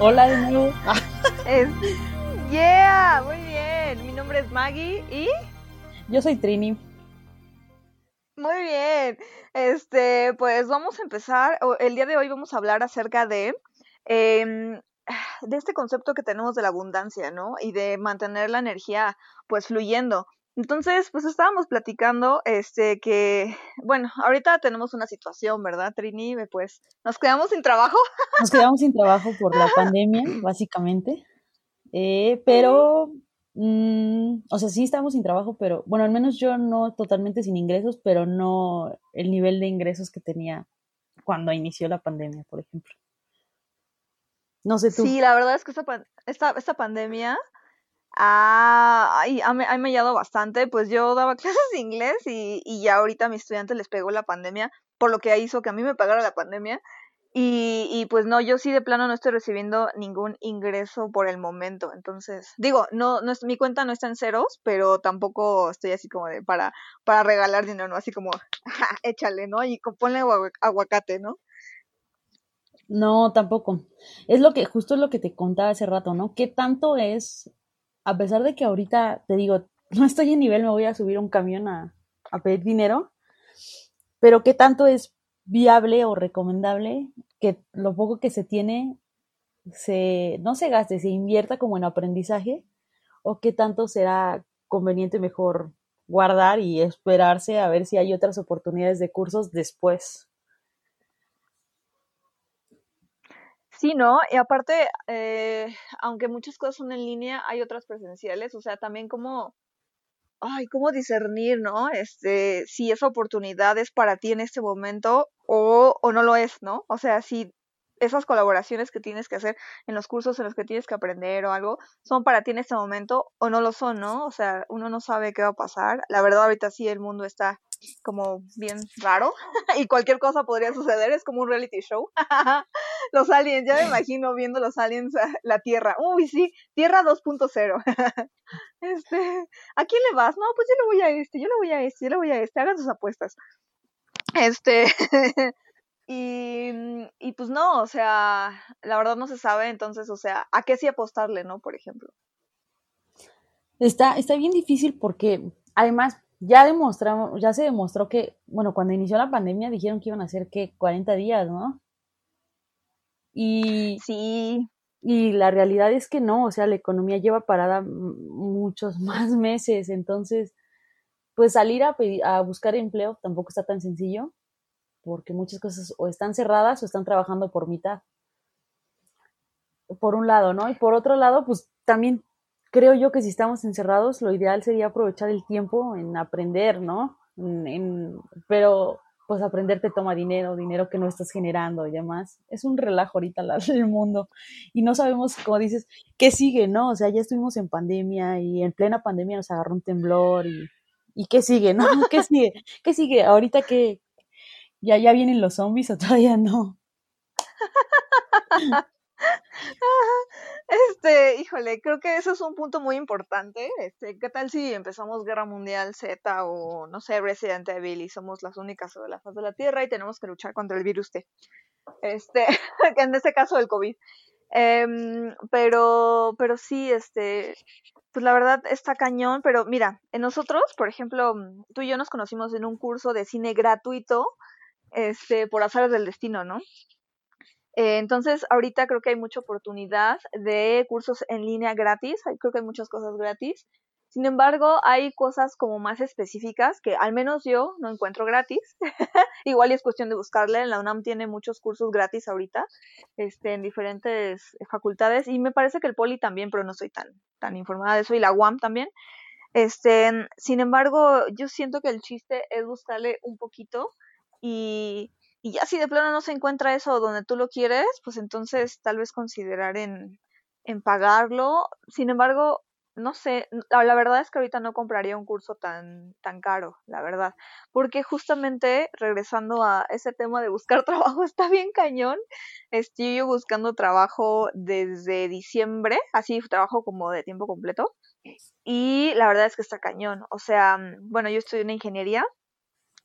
Hola de nuevo. Es, yeah, muy bien. Mi nombre es Maggie y Yo soy Trini. muy bien. Este, pues vamos a empezar. El día de hoy vamos a hablar acerca de em, de este concepto que tenemos de la abundancia, ¿no? Y de mantener la energía, pues fluyendo. Entonces, pues estábamos platicando, este, que, bueno, ahorita tenemos una situación, ¿verdad, Trini? Pues nos quedamos sin trabajo. Nos quedamos sin trabajo por la pandemia, básicamente. Eh, pero, mm, o sea, sí estamos sin trabajo, pero, bueno, al menos yo no totalmente sin ingresos, pero no el nivel de ingresos que tenía cuando inició la pandemia, por ejemplo. No sé tú. Sí, la verdad es que esta, esta, esta pandemia ha, ay, ha, me- ha mellado bastante. Pues yo daba clases de inglés y, y ya ahorita a mis estudiantes les pegó la pandemia, por lo que hizo que a mí me pagara la pandemia. Y, y pues no, yo sí de plano no estoy recibiendo ningún ingreso por el momento. Entonces, digo, no, no es, mi cuenta no está en ceros, pero tampoco estoy así como de para, para regalar dinero, ¿no? Así como, "Ja, échale, ¿no? Y ponle agua- aguacate, ¿no? No, tampoco. Es lo que, justo es lo que te contaba hace rato, ¿no? ¿Qué tanto es, a pesar de que ahorita te digo, no estoy en nivel, me voy a subir un camión a, a pedir dinero, pero qué tanto es viable o recomendable que lo poco que se tiene se, no se gaste, se invierta como en aprendizaje, o qué tanto será conveniente mejor guardar y esperarse a ver si hay otras oportunidades de cursos después. Sí, ¿no? Y aparte, eh, aunque muchas cosas son en línea, hay otras presenciales, o sea, también como, ay, cómo discernir, ¿no? Este, si esa oportunidad es para ti en este momento o, o no lo es, ¿no? O sea, si esas colaboraciones que tienes que hacer en los cursos en los que tienes que aprender o algo son para ti en este momento o no lo son, ¿no? O sea, uno no sabe qué va a pasar. La verdad, ahorita sí el mundo está como bien raro y cualquier cosa podría suceder, es como un reality show. Los aliens, ya me imagino viendo los aliens a la Tierra. Uy, sí, Tierra 2.0. Este, ¿a quién le vas? No, pues yo le voy a este, yo le voy a este, yo le voy a este, hagan sus apuestas. Este, y, mm, y pues no, o sea, la verdad no se sabe, entonces, o sea, ¿a qué sí apostarle, no? Por ejemplo. Está, está bien difícil porque además ya demostramos, ya se demostró que, bueno, cuando inició la pandemia dijeron que iban a ser que 40 días, ¿no? Y, Sí, y la realidad es que no, o sea, la economía lleva parada muchos más meses, entonces, pues salir a, pedir- a buscar empleo tampoco está tan sencillo, porque muchas cosas o están cerradas o están trabajando por mitad, por un lado, ¿no? Y por otro lado, pues también creo yo que si estamos encerrados, lo ideal sería aprovechar el tiempo en aprender, ¿no? En, pero pues aprender te toma dinero, dinero que no estás generando y demás. Es un relajo ahorita el mundo y no sabemos, como dices, qué sigue, ¿no? O sea, ya estuvimos en pandemia y en plena pandemia nos agarró un temblor y, y qué sigue, ¿no? ¿Qué sigue? ¿Qué sigue? Ahorita que ya, ya vienen los zombies o todavía no. Este, híjole, creo que eso es un punto muy importante. Este, ¿qué tal si empezamos Guerra Mundial Z o no sé, Resident Evil y somos las únicas sobre la faz de la Tierra y tenemos que luchar contra el virus T? Este, en este caso el COVID. Em, pero, pero sí, este, pues la verdad está cañón, pero mira, en nosotros, por ejemplo, mm, tú y yo nos conocimos en un curso de cine gratuito, este, por azares del destino, ¿no? Eh, entonces, ahorita creo que hay mucha oportunidad de cursos en línea gratis, creo que hay muchas cosas gratis. Sin embargo, hay cosas como más específicas que al menos yo no encuentro gratis. Igual es cuestión de buscarle. La UNAM tiene muchos cursos gratis ahorita, este, en diferentes facultades y me parece que el Poli también, pero no estoy tan, tan informada de eso y la UAM también. Este, sin embargo, yo siento que el chiste es buscarle un poquito y, ya si de plano no se encuentra eso donde tú lo quieres, pues entonces tal vez considerar en, en pagarlo. Sin embargo, no sé, la, verdad es que ahorita no compraría un curso tan, tan caro, la verdad. Porque justamente, regresando a ese tema de buscar trabajo, está bien cañón. Estoy yo buscando trabajo desde diciembre, así trabajo como de tiempo completo. Y la verdad es que está cañón. O sea, bueno, yo estudio en ingeniería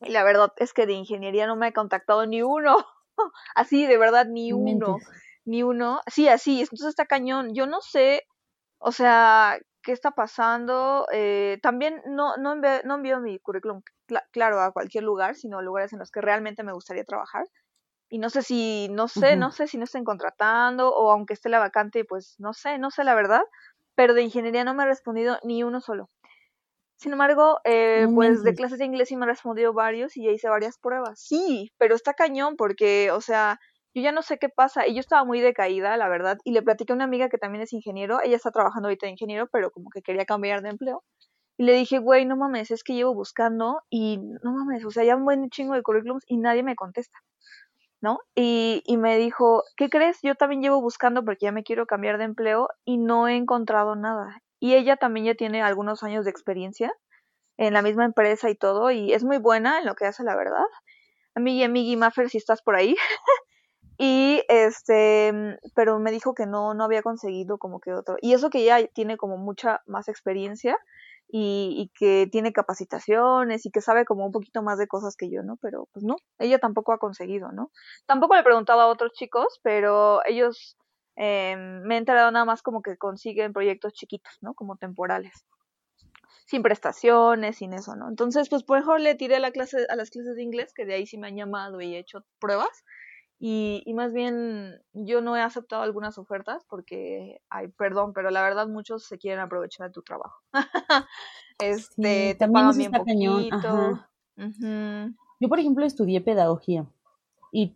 y la verdad es que de ingeniería no me ha contactado ni uno. Así, de verdad, ni No uno. ni uno. Sí, así, entonces está cañón. Yo no sé, o sea, qué está pasando. Eh, también no, no, envío, no envío mi currículum, claro, a cualquier lugar, sino a lugares en los que realmente me gustaría trabajar. Y no sé si, no sé, no sé si no estén contratando o aunque esté la vacante, pues no sé, no sé la verdad. Pero de ingeniería no me ha respondido ni uno solo. Sin embargo, eh, pues de clases de inglés sí me ha respondido varios y ya hice varias pruebas. Sí, pero está cañón porque, o sea, yo ya no sé qué pasa. Y yo estaba muy decaída, la verdad. Y le platiqué a una amiga que también es ingeniero. Ella está trabajando ahorita de ingeniero, pero como que quería cambiar de empleo. Y le dije, güey, no mames, es que llevo buscando y no mames, o sea, ya un buen chingo de currículums y nadie me contesta. ¿No? Y, y me dijo, ¿qué crees? Yo también llevo buscando porque ya me quiero cambiar de empleo y no he encontrado nada. Y ella también ya tiene algunos años de experiencia en la misma empresa y todo, y es muy buena en lo que hace, la verdad. Amigui, amigui, Maffer, si estás por ahí. y este, pero me dijo que no, no había conseguido como que otro. Y eso que ella tiene como mucha más experiencia y, y, que tiene capacitaciones y que sabe como un poquito más de cosas que yo, ¿no? Pero pues no, ella tampoco ha conseguido, ¿no? Tampoco le he preguntado a otros chicos, pero ellos eh, me he enterado nada más como que consiguen proyectos chiquitos, ¿no? Como temporales sin prestaciones, sin eso, ¿no? Entonces, pues por mejor le tiré a, la clase, a las clases de inglés, que de ahí sí me han llamado y he hecho pruebas. Y, y más bien yo no he aceptado algunas ofertas porque, ay, perdón, pero la verdad muchos se quieren aprovechar de tu trabajo. este, te pagan bien poquito. Yo, por ejemplo, estudié pedagogía y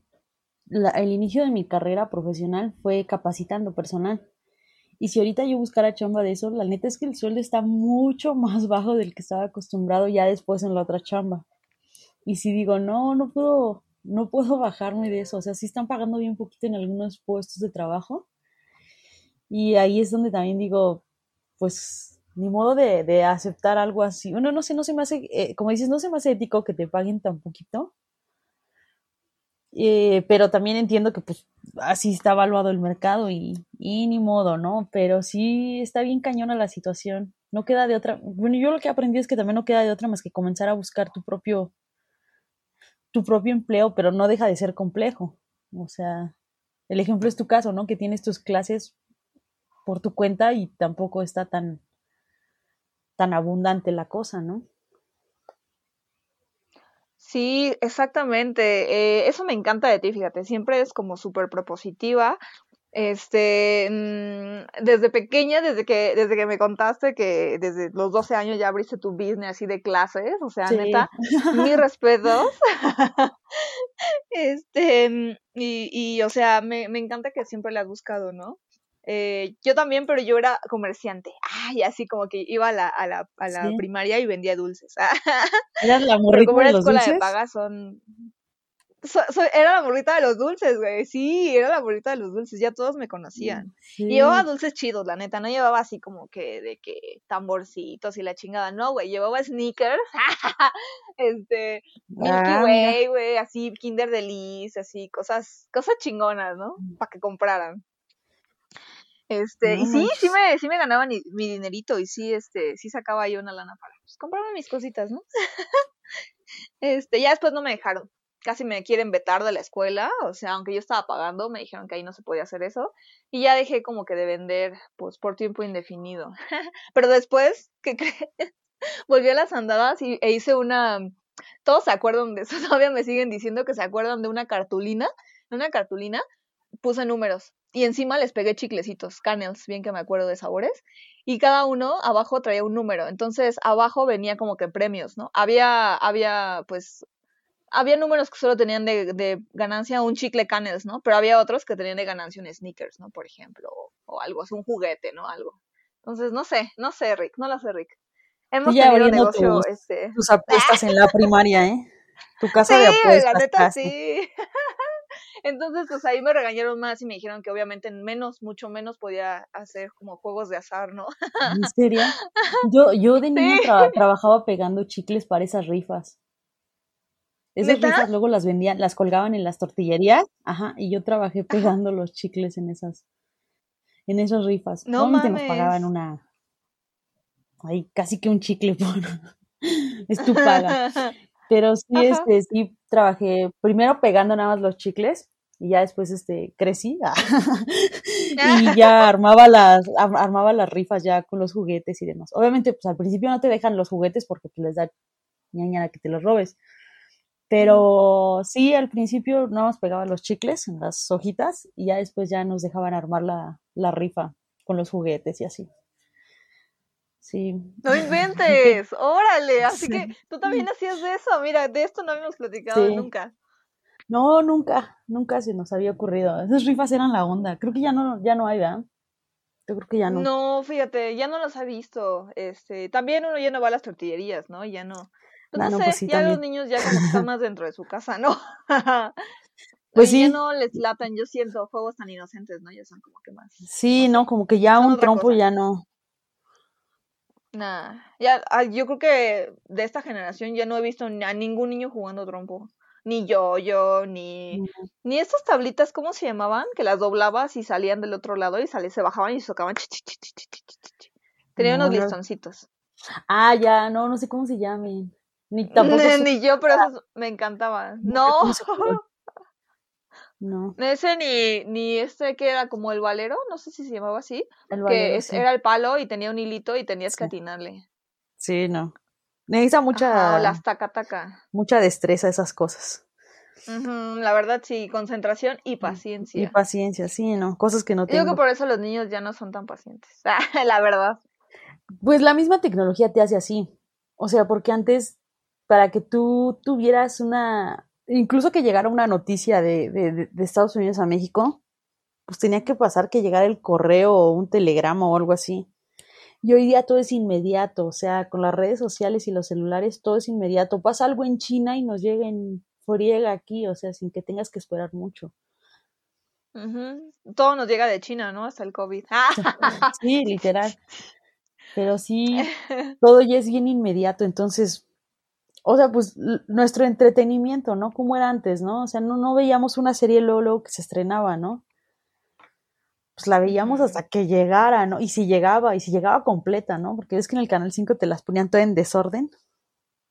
el inicio de mi carrera profesional fue capacitando personal. Y si ahorita yo buscara chamba de eso, la neta es que el sueldo está mucho más bajo del que estaba acostumbrado ya después en la otra chamba. Y si digo, no, no puedo, no puedo bajarme de eso. O sea, sí están pagando bien poquito en algunos puestos de trabajo. Y ahí es donde también digo, pues, ni modo de, de aceptar algo así. Bueno, no sé, no se me hace, eh, como dices, no se me hace ético que te paguen tan poquito. Eh, pero también entiendo que pues así está evaluado el mercado y, y, ni modo, ¿no? Pero sí está bien cañona la situación. No queda de otra. Bueno, yo lo que aprendí es que también no queda de otra más que comenzar a buscar tu propio tu propio empleo, pero no deja de ser complejo. O sea, el ejemplo es tu caso, ¿no? Que tienes tus clases por tu cuenta y tampoco está tan tan abundante la cosa, ¿no? Sí, exactamente. Eh, eso me encanta de ti, fíjate, siempre es como súper propositiva. Este, mm, desde pequeña, desde que, desde que me contaste que desde los 12 años ya abriste tu business así de clases, o sea, neta, mis respetos. este, mm, y, y, o sea, me, me encanta que siempre le has buscado, ¿no? Eh, yo también, pero yo era comerciante. Ay, así como que iba a la, a la, a la primaria y vendía dulces. ¿Eras la morrita de los dulces? de paga son... era la morrita de los dulces, güey. Sí, era la morrita de los dulces. Ya todos me conocían. Y llevaba dulces chidos, la neta. No llevaba así como que de que tamborcitos y la chingada. No, güey. Llevaba sneakers. este, Milky ah, Way, güey. Así, Kinder Delice, así, cosas, cosas chingonas, ¿no? Mm. Para que compraran. Este, y sí, sí me, sí me ganaba mi, dinerito y sí, este, sí sacaba yo una lana para pues, comprarme mis cositas, ¿no? este, ya después no me dejaron. Casi me quieren vetar de la escuela, o sea, aunque yo estaba pagando, me dijeron que ahí no se podía hacer eso. Y ya dejé como que de vender, pues, por tiempo indefinido. Pero después, ¿qué crees? Volví a las andadas y, e hice una... Todos se acuerdan de eso, todavía me siguen diciendo que se acuerdan de una cartulina, una cartulina, puse números y encima les pegué chiclecitos, canels, bien que me acuerdo de sabores, y cada uno abajo traía un número, entonces abajo venía como que premios, ¿no? Había, había, pues, había números que solo tenían de, de ganancia un chicle canels, ¿no? Pero había otros que tenían de ganancia un sneakers, ¿no? Por ejemplo, o, algo, es un juguete, ¿no? Algo. Entonces, no sé, no sé, Rick, no lo sé, Rick. Hemos tenido negocio, tus, este... tus apuestas en la primaria, ¿eh? Tu casa de apuestas. La neta, sí. Entonces, pues ahí me regañaron más y me dijeron que obviamente en menos, mucho menos podía hacer como juegos de azar, ¿no? ¿En serio? Yo, yo de niña trabajaba pegando chicles para esas rifas. Esas rifas luego las vendían, las colgaban en las tortillerías, ajá, y yo trabajé pegando los chicles en esas, en esas rifas. No mames. nos pagaban una, ahí casi que un chicle por, es tu paga. Pero sí, este, sí trabajé primero pegando nada más los chicles y ya después este crecí y ya armaba las armaba las rifas ya con los juguetes y demás. Obviamente pues al principio no te dejan los juguetes porque pues, les da ñaña que te los robes. Pero sí, al principio no nos pegaba los chicles en las hojitas y ya después ya nos dejaban armar la, la rifa con los juguetes y así. Sí. No inventes, órale, así que tú también hacías de eso, mira, de esto no habíamos platicado nunca. No, nunca, nunca se nos había ocurrido. Esas rifas eran la onda. Creo que ya no, ya no hay, ¿verdad? Yo creo que ya no. No, fíjate, ya no las ha visto. Este, también uno ya no va a las tortillerías, ¿no? Ya no. Pues ah, no, sé, pues ya los niños ya como están más dentro de su casa, ¿no? pues sí. Ya no les latan, yo siento juegos tan inocentes, ¿no? Ya son como que más. Sí, no, como que ya un trompo ya no. Nah, ya, ah, yo creo que de esta generación ya no he visto a ningún niño jugando trompo ni yo, yo, ni, ni estas tablitas, ¿cómo se llamaban? Que las doblabas y salían del otro lado y se bajaban y se tocaban. Tenía unos listoncitos. Ah, ya, no, no sé cómo se llamen. Ni tampoco. ni yo, pero esos me encantaban. No. No. Ese ni, ni este que era como el valero, no sé si se llamaba así. El valero, que era el palo y tenía un hilito y tenías que atinarle. Sí, no. Necesita mucha. las taca taca. Mucha destreza esas cosas. la verdad, sí, concentración y paciencia. Y paciencia, sí, ¿no? Cosas que no tengo. Digo que por eso los niños ya no son tan pacientes. la verdad. Pues la misma tecnología te hace así. O sea, porque antes, para que tú tuvieras una. Incluso que llegara una noticia de, de, de Estados Unidos a México, pues tenía que pasar que llegara el correo o un telegrama o algo así. Y hoy día todo es inmediato, o sea, con las redes sociales y los celulares todo es inmediato. Pasa algo en China y nos llega en friega aquí, o sea, sin que tengas que esperar mucho. Todo nos llega de China, ¿no? Hasta el COVID. sí, literal. Pero sí, todo ya es bien inmediato, entonces, o sea, pues nuestro entretenimiento, ¿no? Como era antes, ¿no? O sea, no, no veíamos una serie Lolo que se estrenaba, ¿no? pues la veíamos hasta que llegara, ¿no? Y si llegaba, y si llegaba completa, ¿no? Porque es que en el Canal 5 te las ponían todo en desorden.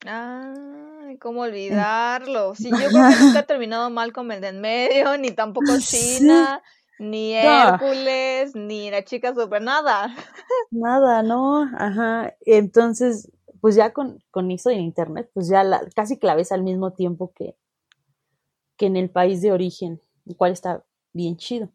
Ay, cómo olvidarlo. Sí, yo creo que nunca he terminado mal con el de en medio, ni tampoco China, ni Hércules, ni la chica super, nada. Nada, ¿no? Ajá. Entonces, pues ya con, con eso en internet, pues ya la, casi que la ves al mismo tiempo que, que en el país de origen, el cual está bien chido.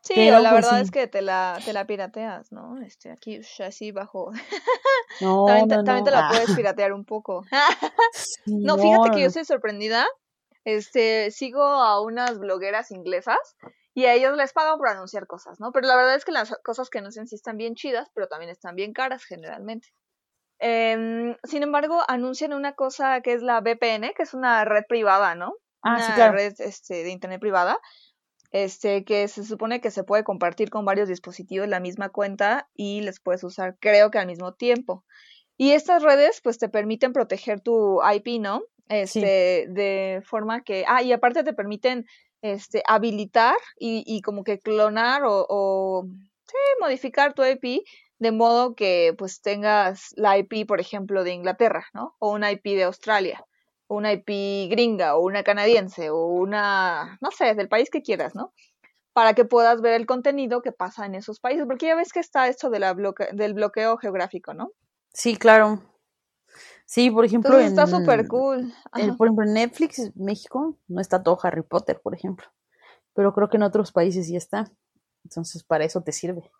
Sí, la pues verdad es que te la, te la pirateas, ¿no? Este, aquí, así bajo. No, también, también te la puedes ah. piratear un poco. no, fíjate que yo estoy sorprendida. Este, sigo a unas blogueras inglesas y a ellos les pagan por anunciar cosas, ¿no? Pero la verdad es que las cosas que anuncian sí están bien chidas, pero también están bien caras generalmente. Em, sin embargo, anuncian una cosa que es la VPN, que es una red privada, ¿no? Ah, una red este, de internet privada este, que se supone que se puede compartir con varios dispositivos la misma cuenta y les puedes usar, creo que al mismo tiempo. Y estas redes, pues, te permiten proteger tu IP, ¿no? Este, de forma que, ah, y aparte te permiten, este, habilitar y, y como que clonar o, o, sí, modificar tu IP de modo que, pues, tengas la IP, por ejemplo, de Inglaterra, ¿no? O una IP de Australia una IP gringa o una canadiense o una, no sé, del país que quieras, ¿no? Para que puedas ver el contenido que pasa en esos países, porque ya ves que está esto de la del bloqueo geográfico, ¿no? Sí, claro. Sí, por ejemplo, está súper cool. por ejemplo, en Netflix, México, no está todo Harry Potter, por ejemplo. Pero creo que en otros países sí está. Entonces, para eso te sirve.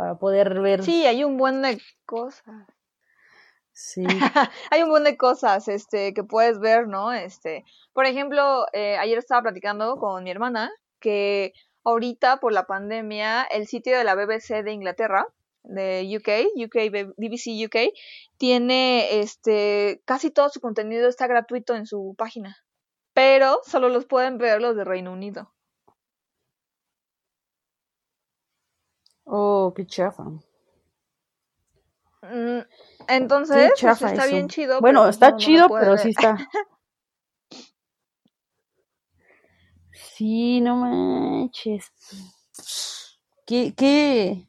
Para poder ver. Sí, hay un buen de cosas. Sí. Hay un montón de cosas este, que puedes ver, ¿no? Este, por ejemplo, eh, ayer estaba platicando con mi hermana que ahorita por la pandemia el sitio de la BBC de Inglaterra, de UK, UK BBC UK, tiene este casi todo su contenido está gratuito en su página, pero solo los pueden ver los de Reino Unido. Oh, qué chafa. Mm, entonces, pues, está bien chido. Bueno, pues, está chido, pero sí está. sí, no manches. Qué, qué,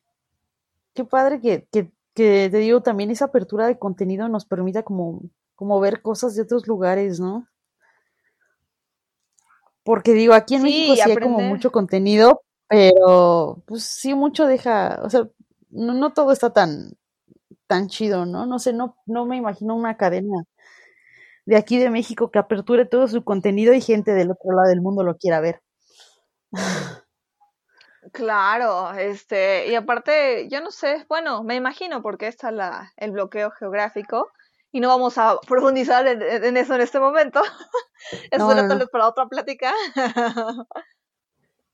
qué padre que, que, que, te digo, también esa apertura de contenido nos permita como, como ver cosas de otros lugares, ¿no? Porque digo, aquí en México sí hay como mucho contenido, pero pues sí mucho deja, o sea, no, no todo está tan, tan chido, ¿no? No sé, no, no me imagino una cadena de aquí de México que aperture todo su contenido y gente del otro lado del mundo lo quiera ver. Claro, este, y aparte, yo no sé, bueno, me imagino porque está la, el bloqueo geográfico y no vamos a profundizar en, eso en este momento. eso será tal vez para otra plática.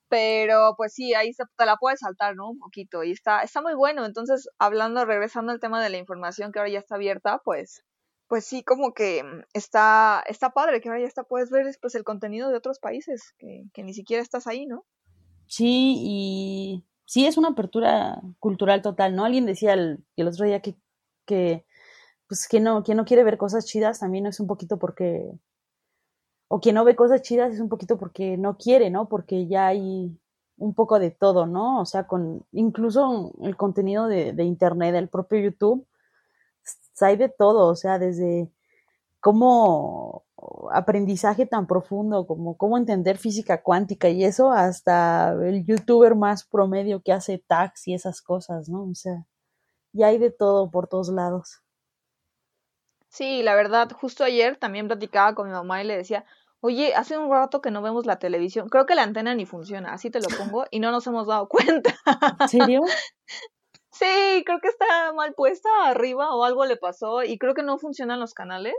Pero pues sí, ahí se, te la puedes saltar, ¿no? Un poquito. Y está, está muy bueno. Entonces, hablando, regresando al tema de la información que ahora ya está abierta, pues, pues sí, como que está, está padre que ahora ya está, puedes ver pues el contenido de otros países, que, que ni siquiera estás ahí, ¿no? Sí, y sí es una apertura cultural total, ¿no? Alguien decía el, el otro día que, que pues que no, quien no quiere ver cosas chidas también es un poquito porque, o quien no ve cosas chidas es un poquito porque no quiere, ¿no? Porque ya hay un poco de todo, ¿no? O sea, con incluso el contenido de, de internet, el propio YouTube, hay de todo, o sea, desde cómo aprendizaje tan profundo como cómo entender física cuántica y eso hasta el youtuber más promedio que hace tags y esas cosas, ¿no? O sea, ya hay de todo por todos lados. Sí, la verdad, justo ayer también platicaba con mi mamá y le decía, oye, hace un rato que no vemos la televisión, creo que la antena ni funciona, así te lo pongo, y no nos hemos dado cuenta. ¿En serio? Sí, creo que está mal puesta arriba o algo le pasó y creo que no funcionan los canales.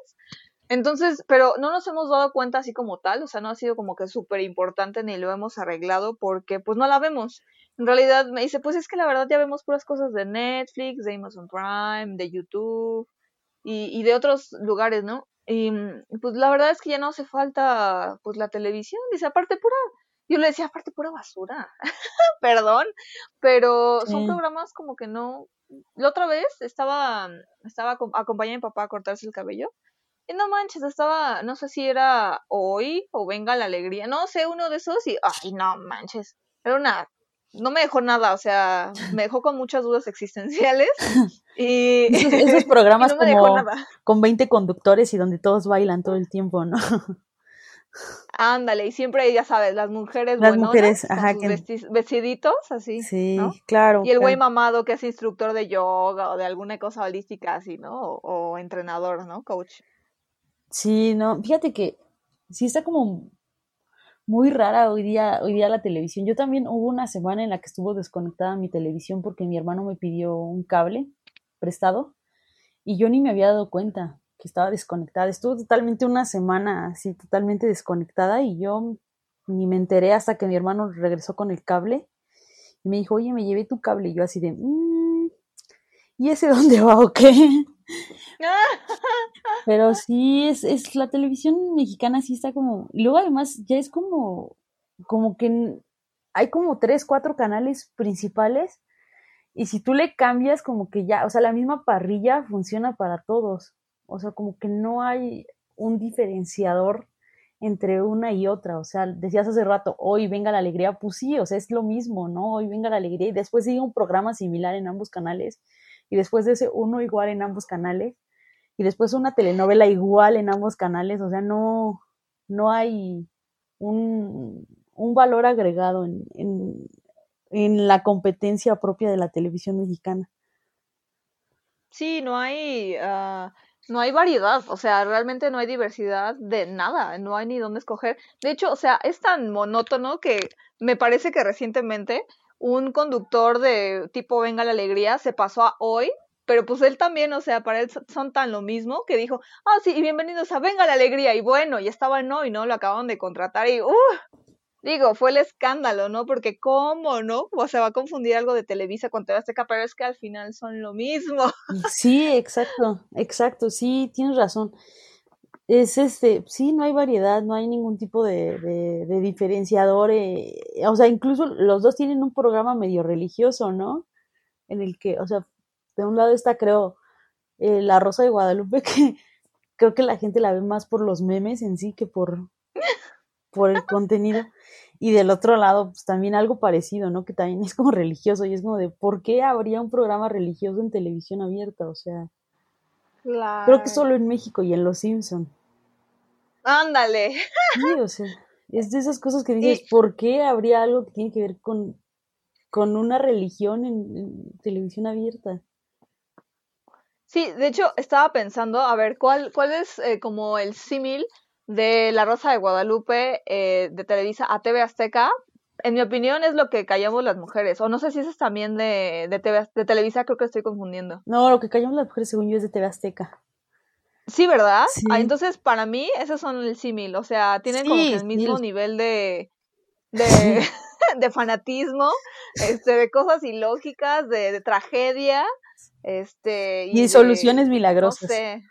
Entonces, pero no nos hemos dado cuenta así como tal, o sea, no ha sido como que súper importante ni lo hemos arreglado porque pues no la vemos. En realidad me dice, pues es que la verdad ya vemos puras cosas de Netflix, de Amazon Prime, de YouTube y, y de otros lugares, ¿no? Y pues la verdad es que ya no hace falta pues la televisión, dice, aparte pura, yo le decía, aparte pura basura, perdón, pero son programas como que no, la otra vez estaba, estaba acompañando a mi papá a cortarse el cabello y no manches, estaba, no sé si era hoy o venga la alegría, no sé, uno de esos y, ay, no manches, era una, no me dejó nada, o sea, me dejó con muchas dudas existenciales y esos, programas como con 20 conductores y donde todos bailan todo el tiempo, ¿no? Ándale, y siempre, ya sabes, las mujeres las mujeres, ajá, vestiditos, así. Sí, claro. Y el güey mamado que es instructor de yoga o de alguna cosa holística así, ¿no? o entrenador, ¿no? Coach. Sí, no, fíjate que sí está como muy rara hoy día, hoy día la televisión. Yo también hubo una semana en la que estuvo desconectada mi televisión porque mi hermano me pidió un cable prestado y yo ni me había dado cuenta que estaba desconectada. Estuvo totalmente una semana así, totalmente desconectada y yo ni me enteré hasta que mi hermano regresó con el cable y me dijo, oye, me llevé tu cable. Y yo así de, mm, ¿y ese dónde va o qué? Pero sí, es, es la televisión mexicana sí está como, y luego además ya es como, como que hay como tres, cuatro canales principales y si tú le cambias como que ya, o sea, la misma parrilla funciona para todos, o sea, como que no hay un diferenciador entre una y otra, o sea, decías hace rato, hoy venga la alegría, pues sí, o sea, es lo mismo, ¿no? Hoy venga la alegría y después sigue un programa similar en ambos canales y después de ese uno igual en ambos canales y después una telenovela igual en ambos canales, o sea, no, no hay un, valor agregado en, en, la competencia propia de la televisión mexicana. Sí, no hay, ah, no hay variedad, o sea, realmente no hay diversidad de nada, no hay ni dónde escoger. De hecho, o sea, es tan monótono que me parece que recientemente un conductor de tipo Venga la Alegría se pasó a hoy pero pues él también, o sea, para él son tan lo mismo que dijo, ah, sí, y bienvenidos a Venga la Alegría, y bueno, y estaba no, y no, lo acaban de contratar, y, uh, digo, fue el escándalo, ¿no? Porque cómo, ¿no? O sea, va a confundir algo de Televisa con TV Azteca, pero es que al final son lo mismo. Sí, exacto, exacto, sí, tienes razón. Es este, sí, no hay variedad, no hay ningún tipo de, de, diferenciador, eh, o sea, incluso los dos tienen un programa medio religioso, ¿no? En el que, o sea, de un lado está, creo, eh, La Rosa de Guadalupe, que creo que la gente la ve más por los memes en sí que por, por el contenido. Y del otro lado, pues también algo parecido, ¿no? Que también es como religioso y es como de, ¿por qué habría un programa religioso en televisión abierta? O sea, creo que solo en México y en Los Simpson. Ándale. Sí, o sea. Es de esas cosas que dices, ¿por qué habría algo que tiene que ver con, con una religión en, televisión abierta? Sí, de hecho estaba pensando, a ver, ¿cuál, cuál es eh, como el símil de La Rosa de Guadalupe eh, de Televisa a TV Azteca? En mi opinión es lo que callamos las mujeres, o no sé si eso es también de, de, TV, de Televisa, creo que estoy confundiendo. No, lo que callamos las mujeres según yo es de TV Azteca. Sí, ¿verdad? Ah, entonces, para mí, esos son el símil. O sea, tienen como el mismo nivel de, de, fanatismo, este, de cosas ilógicas, de, tragedia. Este, y, soluciones milagrosas. No sé.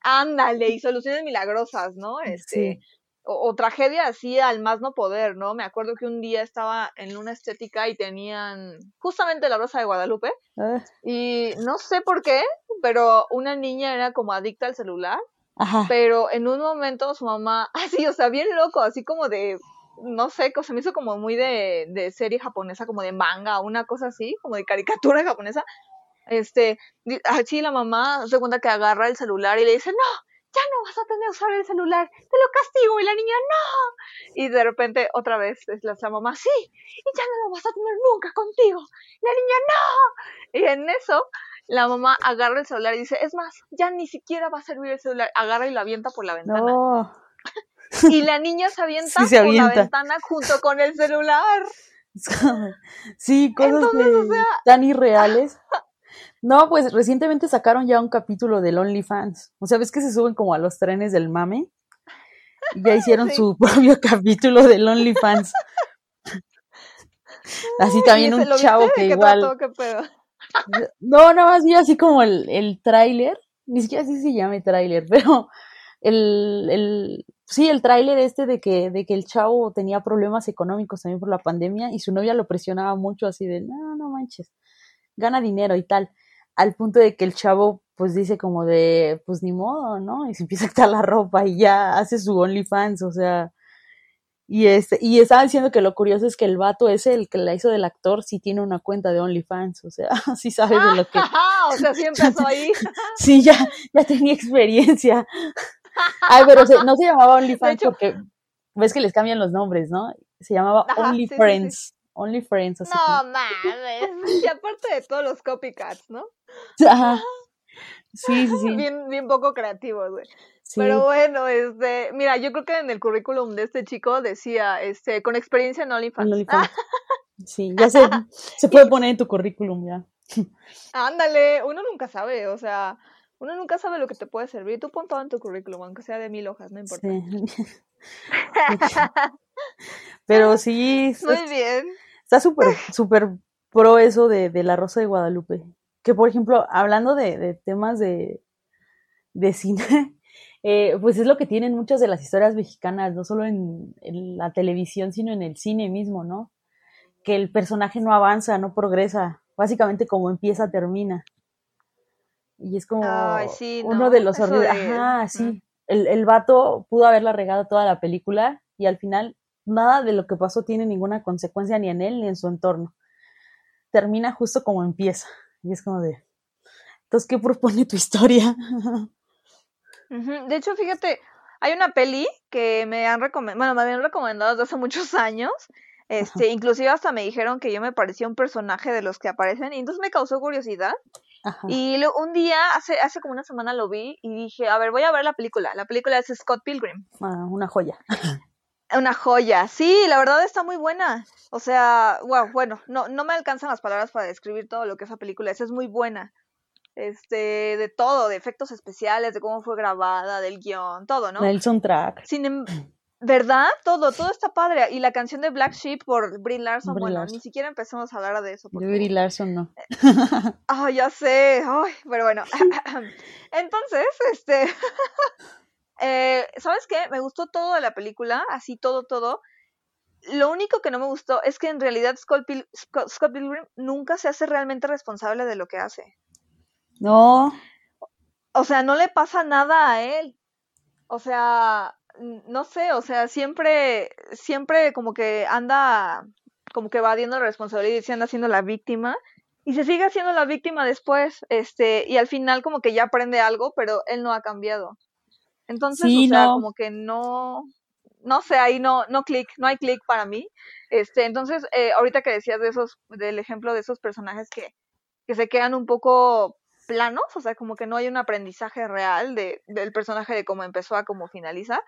Ándale, y soluciones milagrosas, ¿no? Este, o, tragedia así al más no poder, ¿no? Me acuerdo que un día estaba en una estética y tenían justamente la Rosa de Guadalupe. Ah. Y no sé por qué, pero una niña era como adicta al celular. Ajá. Pero en un momento su mamá, así, o sea, bien loco, así como de, no sé, se me hizo como muy de, de serie japonesa, como de manga, una cosa así, como de caricatura japonesa. Este, así la mamá se cuenta que agarra el celular y le dice, no, ya no vas a tener que usar el celular, te lo castigo. Y la niña, no. Y de repente otra vez es la mamá, sí, y ya no lo vas a tener nunca contigo. Y la niña, no. Y en eso la mamá agarra el celular y dice, es más, ya ni siquiera va a servir el celular. Agarra y lo avienta por la ventana. Y la niña se avienta, por la ventana junto con el celular. Sí, cosas tan irreales. No, pues recientemente sacaron ya un capítulo del OnlyFans. O sea, ves que se suben como a los trenes del mame. Y ya hicieron su propio capítulo del OnlyFans. Así también un chavo que igual. No, nada más vi así como el, el tráiler. Ni siquiera así se llama tráiler, pero el, el, sí, el tráiler este de que, de que el chavo tenía problemas económicos también por la pandemia y su novia lo presionaba mucho así de, no, no manches, gana dinero y tal al punto de que el chavo pues dice como de, pues ni modo, ¿no? Y se empieza a quitar la ropa y ya hace su OnlyFans, o sea, y este, y estaba diciendo que lo curioso es que el vato ese, el que la hizo del actor, sí tiene una cuenta de OnlyFans, o sea, sí sabe de lo que. o sea, sí empezó ahí. sí, ya, ya tenía experiencia. Ay, pero no se llamaba OnlyFans porque ves que les cambian los nombres, ¿no? Se llamaba. Only Friends. Así no mames. Y aparte de todos los copycats, ¿no? Sí, sí, sí. Bien, bien poco creativos, güey. Pero bueno, este, mira, yo creo que en el currículum de este chico decía, este, con experiencia en OnlyFans. OnlyFans. sí, ya se, se puede poner en tu currículum ya. Ándale, uno nunca sabe, o sea, uno nunca sabe lo que te puede servir. Tú pon todo en tu currículum, aunque sea de mil hojas, no importa. Sí. Pero sí. Muy bien. Está súper, súper pro eso de, de, La Rosa de Guadalupe. Que, por ejemplo, hablando de, de temas de, de cine, eh, pues es lo que tienen muchas de las historias mexicanas, no solo en, en, la televisión, sino en el cine mismo, ¿no? Que el personaje no avanza, no progresa. Básicamente como empieza, termina. Y es como uno de los horribles. Ajá, sí. El, el vato pudo haberla regado toda la película y al final nada de lo que pasó tiene ninguna consecuencia ni en él ni en su entorno. Termina justo como empieza. Y es como de, entonces, ¿qué propone tu historia? De hecho, fíjate, hay una peli que me han recomendado, bueno, me habían recomendado desde hace muchos años. Este, inclusive hasta me dijeron que yo me parecía un personaje de los que aparecen, y entonces me causó curiosidad. Y un día, hace, hace como una semana lo vi y dije, a ver, voy a ver la película. La película es Scott Pilgrim. Ah, una joya. Una joya, sí, la verdad está muy buena. O sea, wow, bueno, no, no me alcanzan las palabras para describir todo lo que esa película es, es muy buena. Este, de todo, de efectos especiales, de cómo fue grabada, del guion, todo, ¿no? El soundtrack. Sin, em, ¿Verdad? Todo, todo está padre. Y la canción de Black Sheep por Brie Larson, bueno, ni siquiera empecemos a hablar de eso. De Brie Larson no. Ah, ya sé. Ay, pero bueno. Entonces, este. Eh, ¿Sabes qué? Me gustó todo de la película, así todo, todo. Lo único que no me gustó es que en realidad Scott, Pilgrim nunca se hace realmente responsable de lo que hace. No. O sea, no le pasa nada a él. O sea, no sé, o sea, siempre, siempre como que anda, como que evadiendo la responsabilidad y se anda siendo la víctima. Y se sigue haciendo la víctima después, este, y al final como que ya aprende algo, pero él no ha cambiado. Entonces, o sea, como que no, no sé, ahí no, no clic, no hay clic para mí. Este, entonces, eh, ahorita que decías de esos, del ejemplo de esos personajes que, que se quedan un poco planos, o sea, como que no hay un aprendizaje real de, del personaje de cómo empezó a cómo finaliza.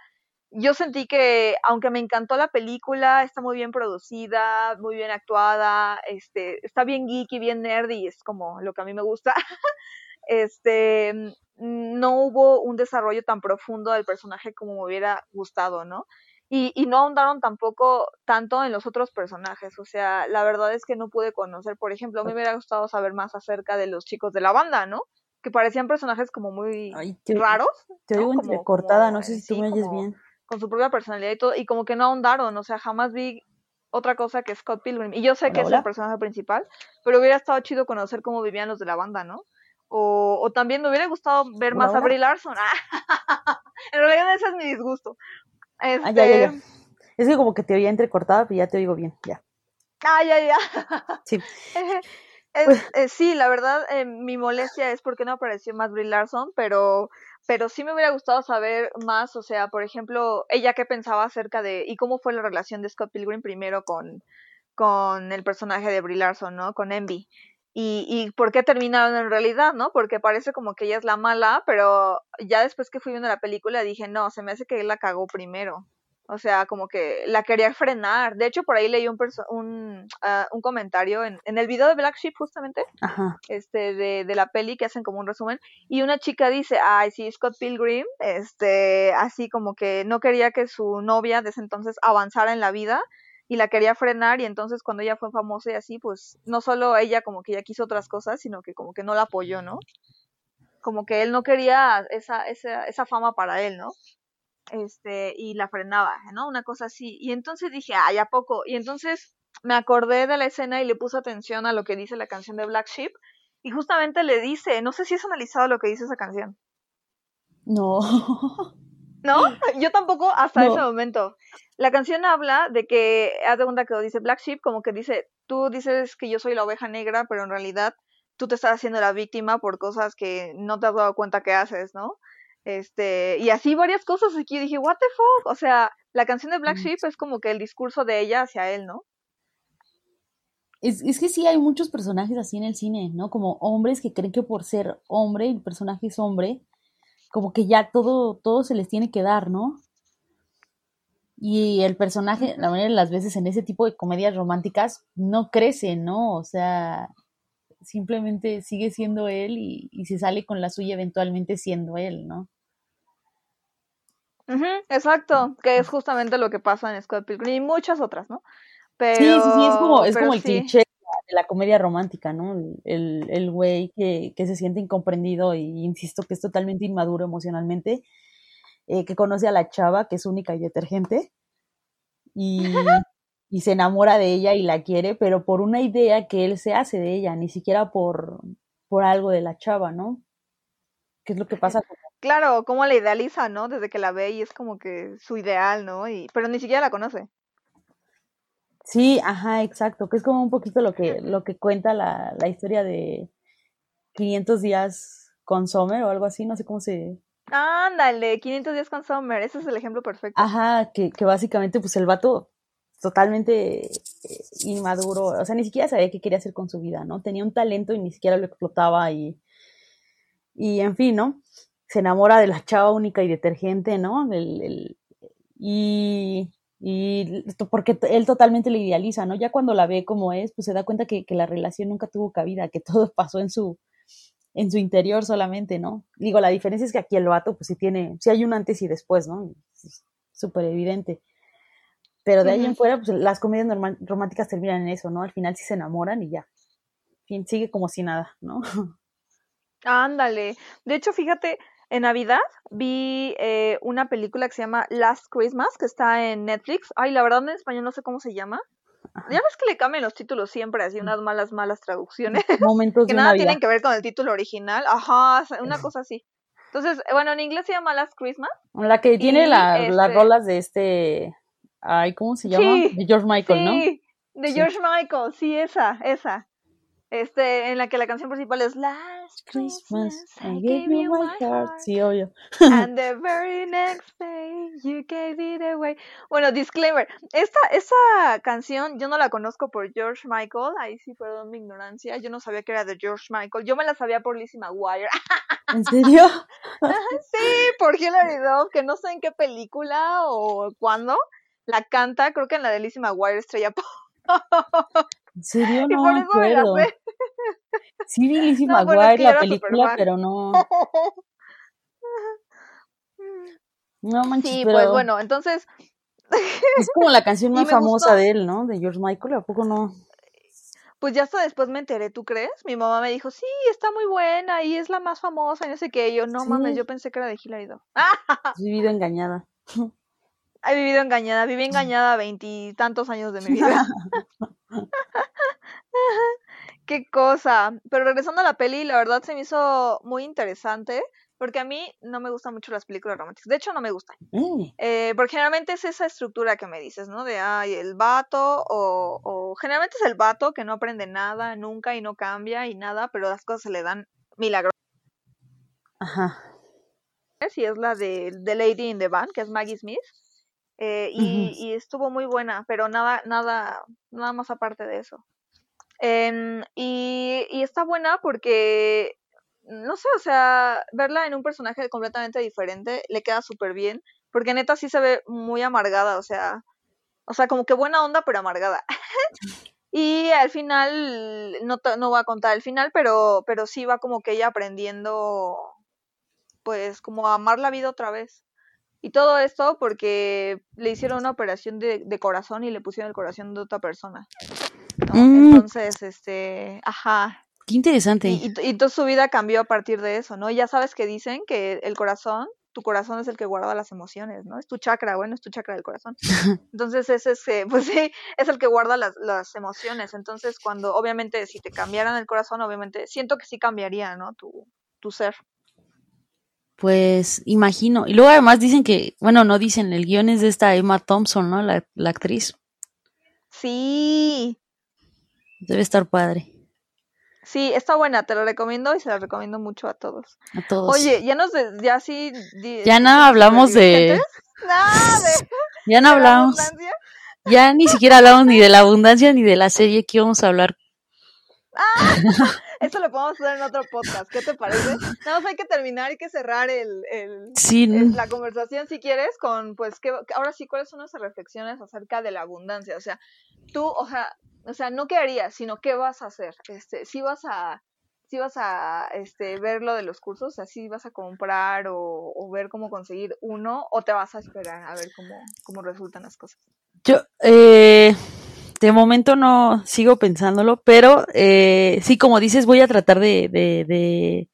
Yo sentí que, aunque me encantó la película, está muy bien producida, muy bien actuada, este, está bien geeky, bien nerdy, es como lo que a mí me gusta. este, no hubo un desarrollo tan profundo del personaje como me hubiera gustado, ¿no? Y, y, no ahondaron tampoco tanto en los otros personajes. O sea, la verdad es que no pude conocer, por ejemplo, a mí me hubiera gustado saber más acerca de los chicos de la banda, ¿no? Que parecían personajes como muy raros. Te digo como, cortada, no sé si tú me oyes bien. Con su propia personalidad y todo, y como que no ahondaron, o sea, jamás vi otra cosa que Scott Pilgrim. Y yo sé que es el personaje principal, pero hubiera estado chido conocer cómo vivían los de la banda, ¿no? O, o también me hubiera gustado ver más a Brie Larson. en realidad ese es mi disgusto. Este... Ah, ya, ya, ya. Este es que como que te oía entrecortada, pero ya te oigo bien, ya. Ah, ya, ya. Sí. Pues eh, sí, la verdad, eh, mi molestia es porque no apareció más Brie Larson, pero, pero sí me hubiera gustado saber más, o sea, por ejemplo, ella qué pensaba acerca de, y cómo fue la relación de Scott Pilgrim primero con, con el personaje de Brie Larson, ¿no? Con Envy y, y por qué terminaron en realidad, ¿no? Porque parece como que ella es la mala, pero ya después que fui viendo la película dije, no, se me hace que él la cagó primero. O sea, como que la quería frenar. De hecho, por ahí leí un, un, uh, un comentario en, en, el video de Black Sheep, justamente, Ajá. este, de, de, la peli, que hacen como un resumen. Y una chica dice, ay, sí, Scott Pilgrim, este, así como que no quería que su novia desde entonces avanzara en la vida y la quería frenar y entonces cuando ella fue famosa y así, pues no solo ella como que ya quiso otras cosas, sino que como que no la apoyó, ¿no? Como que él no quería esa, esa, esa fama para él, ¿no? Este, y la frenaba, ¿no? Una cosa así. Y entonces dije, ay, ¿a poco? Y entonces me acordé de la escena y le puse atención a lo que dice la canción de Black Sheep y justamente le dice, no sé si has analizado lo que dice esa canción. No. ¿No? Yo tampoco hasta ese momento. La canción habla de que, haz de cuenta que dice Black Sheep, como que dice, tú dices que yo soy la oveja negra, pero en realidad tú te estás haciendo la víctima por cosas que no te has dado cuenta que haces, ¿no? Este, y así varias cosas aquí dije, what the fuck, o sea, la canción de Black Sheep es como que el discurso de ella hacia él, ¿no? Es, es que sí hay muchos personajes así en el cine, ¿no? Como hombres que creen que por ser hombre, el personaje es hombre, como que ya todo, todo se les tiene que dar, ¿no? Y el personaje, la mayoría de las veces en ese tipo de comedias románticas, no crece, ¿no? O sea, simplemente sigue siendo él y, y se sale con la suya eventualmente siendo él, ¿no? exacto, que es justamente lo que pasa en Scott Pilgrim y muchas otras, ¿no? Pero, sí, sí, sí, es como, es como el cliché de la comedia romántica, ¿no? El, el güey que, que, se siente incomprendido y insisto que es totalmente inmaduro emocionalmente, eh, que conoce a la chava, que es única y detergente, y, y se enamora de ella y la quiere, pero por una idea que él se hace de ella, ni siquiera por, por algo de la chava, ¿no? ¿Qué es lo que pasa con Claro, como la idealiza, ¿no? Desde que la ve y es como que su ideal, ¿no? Y, pero ni siquiera la conoce. Sí, ajá, exacto, que es como un poquito lo que, lo que cuenta la, la historia de 500 días con Sommer o algo así, no sé cómo se... Ándale, 500 días con Sommer, ese es el ejemplo perfecto. Ajá, que, que básicamente pues el vato totalmente eh, inmaduro, o sea, ni siquiera sabía qué quería hacer con su vida, ¿no? Tenía un talento y ni siquiera lo explotaba y, y en fin, ¿no? Se enamora de la chava única y detergente, ¿no? El, el, y, y porque él totalmente le idealiza, ¿no? Ya cuando la ve como es, pues se da cuenta que, que la relación nunca tuvo cabida, que todo pasó en su, en su interior solamente, ¿no? Digo, la diferencia es que aquí el vato, pues sí tiene, sí hay un antes y después, ¿no? Súper evidente. Pero de ahí uh -huh. en fuera, pues las comedias normal, románticas terminan en eso, ¿no? Al final sí se enamoran y ya. Fin, sigue como si nada, ¿no? Ándale. De hecho, fíjate, en Navidad vi eh, una película que se llama Last Christmas, que está en Netflix. Ay, la verdad en español no sé cómo se llama. Ya ves que le cambian los títulos siempre, así unas malas, malas traducciones. Momentos que de nada Navidad. tienen que ver con el título original. Ajá, una cosa así. Entonces, bueno, en inglés se llama Last Christmas. La que tiene la, este... las rolas de este. Ay, ¿cómo se llama? Sí, de George Michael, sí, ¿no? De George. Michael, sí, esa, esa. Este, en la que la canción principal es Last Christmas, I gave you my heart. Sí, obvio. And the very next day you gave it away. Bueno, disclaimer. Esta, esta canción yo no la conozco por George Michael. Ahí sí, perdón mi ignorancia. Yo no sabía que era de George Michael. Yo me la sabía por Lizzie McGuire. ¿En serio? sí, por Hilary Duff, que no sé en qué película o cuándo la canta. Creo que en la de Lizzie McGuire, Estrella Pop. ¿En serio? Y No por me eso me la acuerdo. sé. Sí vi Lizzie No, bueno, es que la película, pero no... No manches, Sí, pero pues bueno, entonces es como la canción más me famosa gustó. de él, ¿no? De George Michael, ¿a poco no? Pues ya hasta después me enteré, ¿tú crees? Mi mamá me dijo, sí, está muy buena y es la más famosa y no sé qué. Y yo, no mames, yo pensé que era de Hilary Duff. ¡Ah! He vivido engañada. He vivido engañada, viví engañada veintitantos años de mi vida. Qué cosa. Pero regresando a la peli, la verdad se me hizo muy interesante porque a mí no me gustan mucho las películas románticas. De hecho, no me gustan. Eh, Eh, porque generalmente es esa estructura que me dices, ¿no? De, ay, el vato, o, o generalmente es el vato que no aprende nada nunca y no cambia y nada, pero las cosas se le dan milagrosas. Ajá. Y es la de The Lady in the Band, que es Maggie Smith. Eh, y, y estuvo muy buena, pero nada, nada, nada más aparte de eso. Em, y, está buena porque, no sé, o sea, verla en un personaje completamente diferente le queda súper bien, porque neta sí se ve muy amargada, o sea, o sea, como que buena onda, pero amargada. y al final, no, no voy a contar el final, pero, pero sí va como que ella aprendiendo, pues, como a amar la vida otra vez. Y todo esto porque le hicieron una operación de, de corazón y le pusieron el corazón de otra persona. ¿No? Mm. Entonces, este, ajá. Qué interesante. Y, y, y toda su vida cambió a partir de eso, ¿no? Ya sabes que dicen que el corazón, tu corazón es el que guarda las emociones, ¿no? Es tu chakra, bueno, es tu chakra del corazón. Entonces, ese es, eh, pues sí, es el que guarda las, las emociones. Entonces, cuando, obviamente, si te cambiaran el corazón, obviamente, siento que sí cambiaría, ¿no? Tu, tu ser. Pues imagino. Y luego además dicen que, bueno, no dicen, el guion es de esta Emma Thompson, ¿no? La, la actriz. Sí, Debe estar padre sí, está buena, te lo recomiendo y se la recomiendo mucho a todos. a todos. Oye, ya nos, de- ya sí. di- ya no hablamos de, divergentes. Nada de, ya no de la hablamos, ya ni siquiera hablamos ni de la abundancia ni de la serie que íbamos a hablar. Eso lo podemos hacer en otro podcast, ¿qué te parece? Nada más hay que terminar, hay que cerrar el, el, Sí, el- la conversación si quieres con, pues, que ahora sí, ¿cuáles son nuestras reflexiones acerca de la abundancia? O sea, tú, o sea, o sea, no qué harías, sino qué vas a hacer. Este, si vas a, si vas a, este, ver lo de los cursos, o sea, si vas a comprar o, ver cómo conseguir uno, o te vas a esperar a ver cómo, cómo resultan las cosas. Yo, eh, de momento no sigo pensándolo, pero eh, sí, como dices, voy a tratar de, de, de,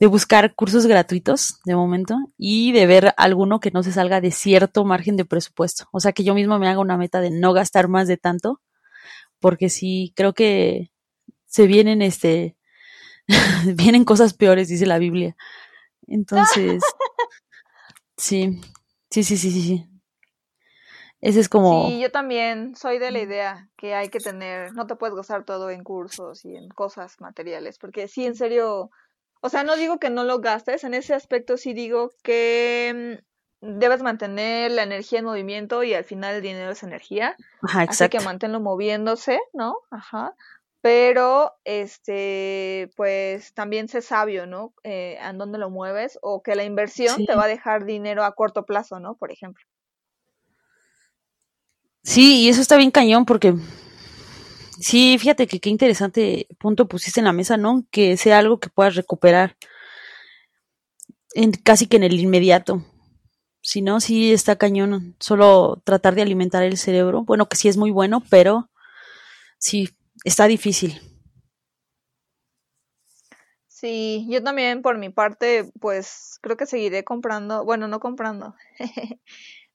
de buscar cursos gratuitos de momento y de ver alguno que no se salga de cierto margen de presupuesto. O sea, que yo mismo me haga una meta de no gastar más de tanto, porque sí, creo que se vienen, este, vienen cosas peores, dice la Biblia. Entonces, sí, sí, sí, sí, sí, sí. Ese es como... Sí, yo también soy de la idea que hay que tener, no te puedes gastar todo en cursos y en cosas materiales, porque sí, en serio, o sea, no digo que no lo gastes, en ese aspecto sí digo que mm, debes mantener la energía en movimiento y al final el dinero es energía, Ajá, así exacto. que manténlo moviéndose, ¿no? Ajá. Pero, este, pues también sé sabio, ¿no? Eh, a dónde lo mueves o que la inversión Sí. te va a dejar dinero a corto plazo, ¿no? Por ejemplo. Sí, y eso está bien cañón porque sí, fíjate que qué interesante punto pusiste en la mesa, ¿no? Que sea algo que puedas recuperar en, casi que en el inmediato. Si no, sí está cañón solo tratar de alimentar el cerebro. Bueno, que sí es muy bueno, pero sí, está difícil. Sí, yo también por mi parte, pues creo que seguiré comprando, bueno, no comprando,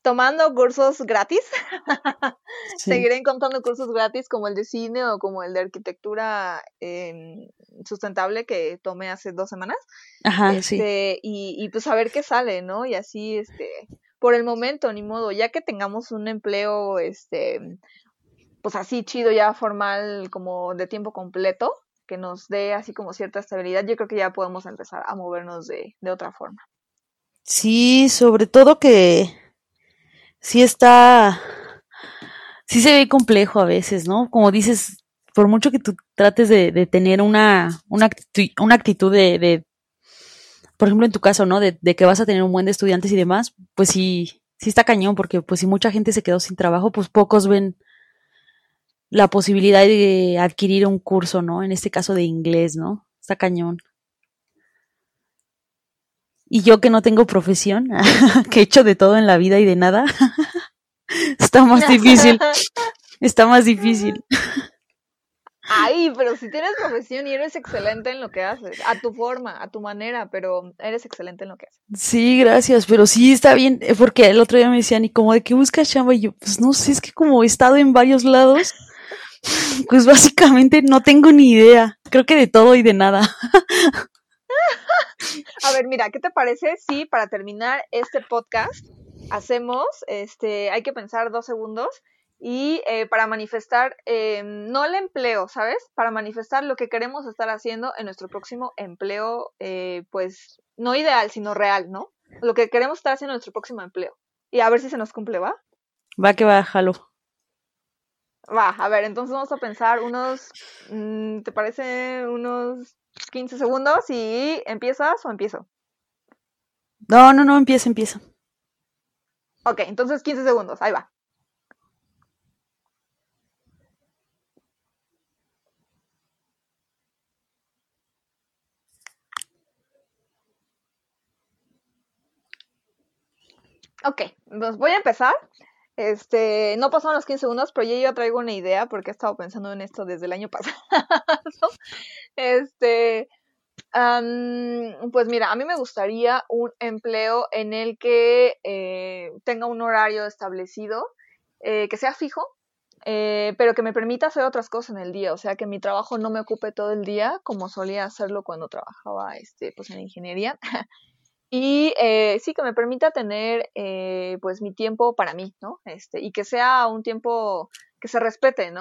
tomando cursos gratis. Sí. Seguiré encontrando cursos gratis como el de cine o como el de arquitectura em, sustentable que tomé hace dos semanas. Ajá, sí. Este, y, y pues a ver qué sale, ¿no? Y así, este, por el momento, ni modo, ya que tengamos un empleo, este, pues así chido, ya formal, como de tiempo completo, que nos dé así como cierta estabilidad, yo creo que ya podemos empezar a movernos de, de otra forma. Sí, sobre todo que sí está, sí se ve complejo a veces, ¿no? Como dices, por mucho que tú trates de, de tener una, una actitud, de, de, por ejemplo, en tu caso, ¿no? De, de, que vas a tener un buen de estudiantes y demás, pues sí, sí está cañón, porque pues si mucha gente se quedó sin trabajo, pues pocos ven la posibilidad de adquirir un curso, ¿no? En este caso de inglés, ¿no? Está cañón. Y yo que no tengo profesión, que he hecho de todo en la vida y de nada, está más difícil. Está más difícil. Ay, pero si tienes profesión y eres excelente en lo que haces, a tu forma, a tu manera, pero eres excelente en lo que haces. Sí, gracias, pero sí está bien, eh, porque el otro día me decían, ¿y cómo de qué buscas chamba? Y yo, pues no sé, es que como he estado en varios lados, pues básicamente no tengo ni idea. Creo que de todo y de nada. A ver, mira, ¿qué te parece si para terminar este podcast hacemos, este, hay que pensar dos segundos y eh, para manifestar, eh, no el empleo, ¿sabes? Para manifestar lo que queremos estar haciendo en nuestro próximo empleo, eh, pues no ideal, sino real, ¿no? Lo que queremos estar haciendo en nuestro próximo empleo. Y a ver si se nos cumple, ¿va? Va que va, jalo. Va, a ver, entonces vamos a pensar unos, mm, ¿te parece unos 15 segundos y empiezas o empiezo? No, no, no, empieza, empieza. Ok, entonces 15 segundos, ahí va. Ok, entonces voy a empezar. Este, no pasaron los 15 segundos, pero ya yo traigo una idea porque he estado pensando en esto desde el año pasado. este, um, pues mira, a mí me gustaría un empleo en el que eh, tenga un horario establecido, eh, que sea fijo, eh, pero que me permita hacer otras cosas en el día, o sea, que mi trabajo no me ocupe todo el día como solía hacerlo cuando trabajaba este, pues en ingeniería. y eh, sí que me permita tener eh, pues mi tiempo para mí, ¿no? Este, y que sea un tiempo que se respete, ¿no?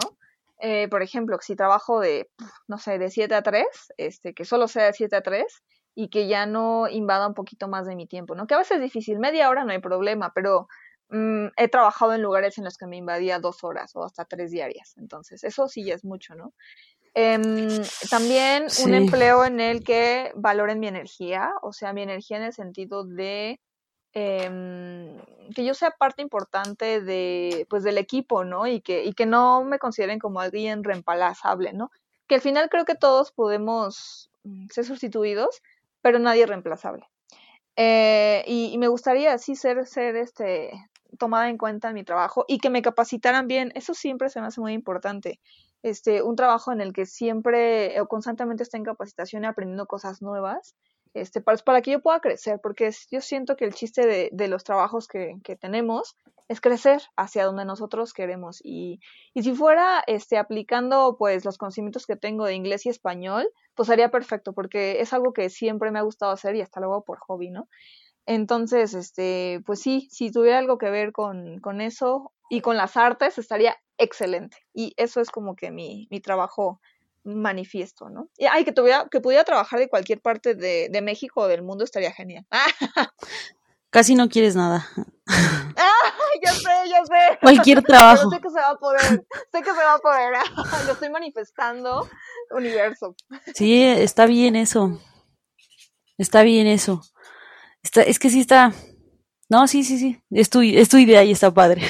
Eh, por ejemplo, si trabajo de, no sé, de 7 a 3, este, que solo sea de 7 a 3 y que ya no invada un poquito más de mi tiempo, ¿no? Que a veces es difícil, media hora no hay problema, pero mmm, he trabajado en lugares en los que me invadía dos horas o hasta tres diarias, entonces eso sí ya es mucho, ¿no? Eh, también sí. un empleo en el que valoren mi energía, o sea, mi energía en el sentido de eh, que yo sea parte importante de, pues, del equipo, ¿no? Y que, y que no me consideren como alguien reemplazable, ¿no? Que al final creo que todos podemos mm, ser sustituidos, pero nadie reemplazable. Eh, y, y, me gustaría así ser, ser este, tomada en cuenta en mi trabajo y que me capacitaran bien. Eso siempre se me hace muy importante este, un trabajo en el que siempre o constantemente esté en capacitación y aprendiendo cosas nuevas, este, para, para que yo pueda crecer, porque yo siento que el chiste de, los trabajos que, que, tenemos es crecer hacia donde nosotros queremos. Y, y, si fuera este, aplicando pues los conocimientos que tengo de inglés y español, pues sería perfecto, porque es algo que siempre me ha gustado hacer y hasta luego por hobby, ¿no? Entonces, este, pues sí, si tuviera algo que ver con, con eso y con las artes, estaría excelente. Y eso es como que mi, mi trabajo manifiesto, ¿no? Y ay, que tuviera, que pudiera trabajar de cualquier parte de, de México o del mundo estaría genial. Casi no quieres nada. Ah, ya sé, ya sé. Cualquier trabajo. Pero sé que se va a poder, sé que se va a poder. Lo estoy manifestando, universo. Sí, está bien eso. Está bien eso. Está, es que sí está. No, sí, sí, sí. Es tu, es tu idea y está padre.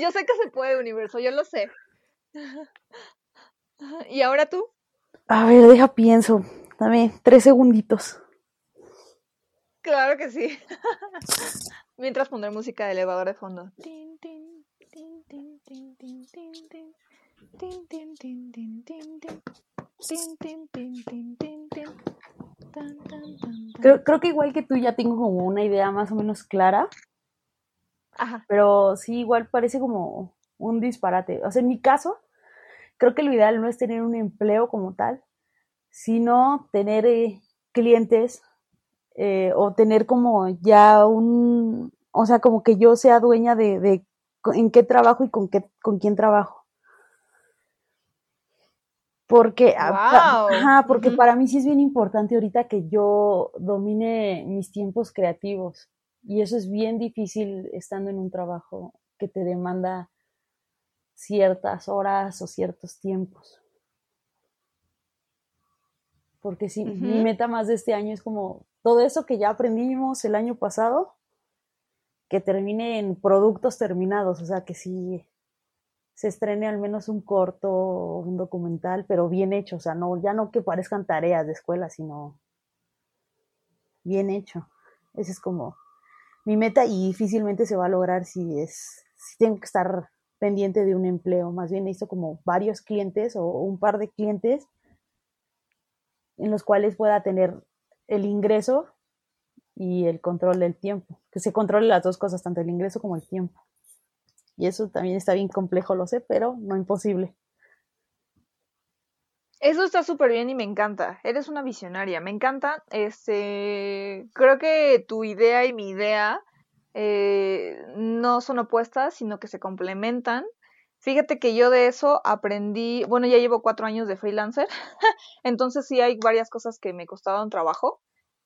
Yo sé que se puede, universo, yo lo sé. ¿Y ahora tú? A ver, deja pienso. Dame tres segunditos. Claro que sí. Mientras pondré música de elevador de fondo. Creo, creo que igual que tú ya tengo como una idea más o menos clara. Ajá. Pero sí, igual parece como un disparate. O sea, en mi caso, creo que lo ideal no es tener un empleo como tal, sino tener eh, clientes eh, o tener como ya un, o sea, como que yo sea dueña de, de en qué trabajo y con, qué, con quién trabajo. Porque, ah, ajá, porque para mí sí es bien importante ahorita que yo domine mis tiempos creativos. Y eso es bien difícil estando en un trabajo que te demanda ciertas horas o ciertos tiempos. Porque sí, mi meta más de este año es como todo eso que ya aprendimos el año pasado, que termine en productos terminados, o sea, que sí se estrene al menos un corto o un documental, pero bien hecho, o sea, no, ya no que parezcan tareas de escuela, sino bien hecho. Ese es como mi meta y difícilmente se va a lograr si es, si tengo que estar pendiente de un empleo, más bien hizo como varios clientes o un par de clientes en los cuales pueda tener el ingreso y el control del tiempo, que se controle las dos cosas, tanto el ingreso como el tiempo. Y eso también está bien complejo, lo sé, pero no imposible. Eso está súper bien y me encanta. Eres una visionaria, me encanta. Este, creo que tu idea y mi idea eh, no son opuestas, sino que se complementan. Fíjate que yo de eso aprendí, bueno, ya llevo cuatro años de freelancer, entonces sí hay varias cosas que me costaron trabajo,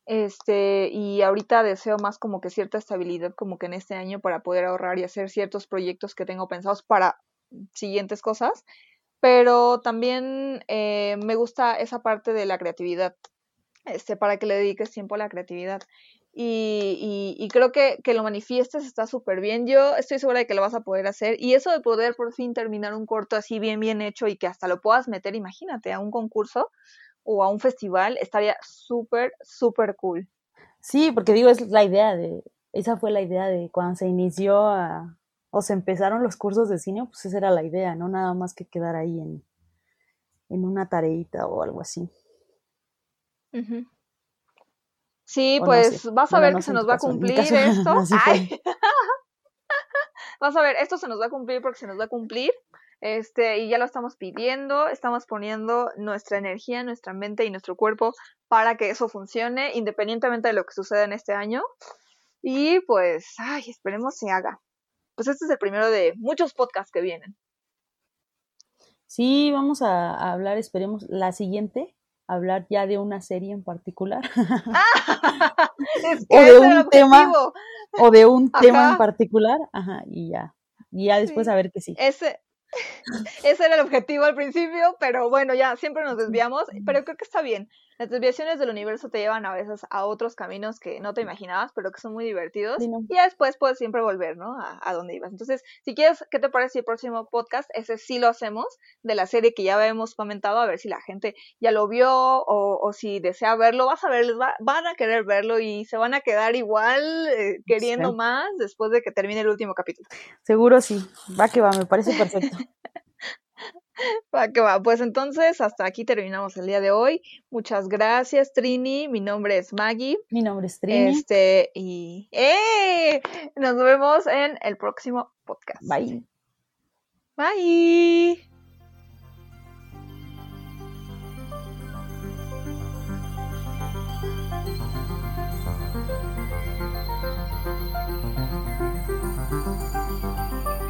este, y ahorita deseo más como que cierta estabilidad como que en este año para poder ahorrar y hacer ciertos proyectos que tengo pensados para siguientes cosas. Pero también eh, me gusta esa parte de la creatividad, este, para que le dediques tiempo a la creatividad. Y, y, creo que, que lo manifiestes está súper bien. Yo estoy segura de que lo vas a poder hacer. Y eso de poder por fin terminar un corto así bien, bien hecho y que hasta lo puedas meter, imagínate, a un concurso, o a un festival, estaría súper, súper cool. Sí, porque digo, es la idea de, esa fue la idea de cuando se inició a, o se empezaron los cursos de cine, pues esa era la idea, no nada más que quedar ahí en, en una tareita o algo así. Sí, pues vas a ver que se nos va a cumplir esto. vas a ver, esto se nos va a cumplir porque se nos va a cumplir. Este, y ya lo estamos pidiendo, estamos poniendo nuestra energía, nuestra mente y nuestro cuerpo para que eso funcione, independientemente de lo que suceda en este año. Y pues, ay, esperemos se haga. Pues este es el primero de muchos podcasts que vienen. Sí, vamos a, hablar, esperemos, la siguiente, hablar ya de una serie en particular. o de un tema. O de un tema en particular. Ajá, y ya. Y ya después a ver qué sí. Ese, ese era el objetivo al principio, pero bueno, ya siempre nos desviamos, pero creo que está bien. Las desviaciones del universo te llevan a veces a otros caminos que no te imaginabas, pero que son muy divertidos. Y después puedes siempre volver, ¿no? A, a, donde ibas. Entonces, si quieres, ¿qué te parece el próximo podcast? Ese sí lo hacemos, de la serie que ya habíamos comentado, a ver si la gente ya lo vio o, o si desea verlo. Vas a ver, van a querer verlo y se van a quedar igual eh, queriendo más después de que termine el último capítulo. Seguro sí. Va que va, me parece perfecto. Va que va. Pues entonces, hasta aquí terminamos el día de hoy. Muchas gracias, Trini. Mi nombre es Maggie. Mi nombre es Trini. Este, y ¡eh! nos vemos en el próximo podcast. Bye. Bye.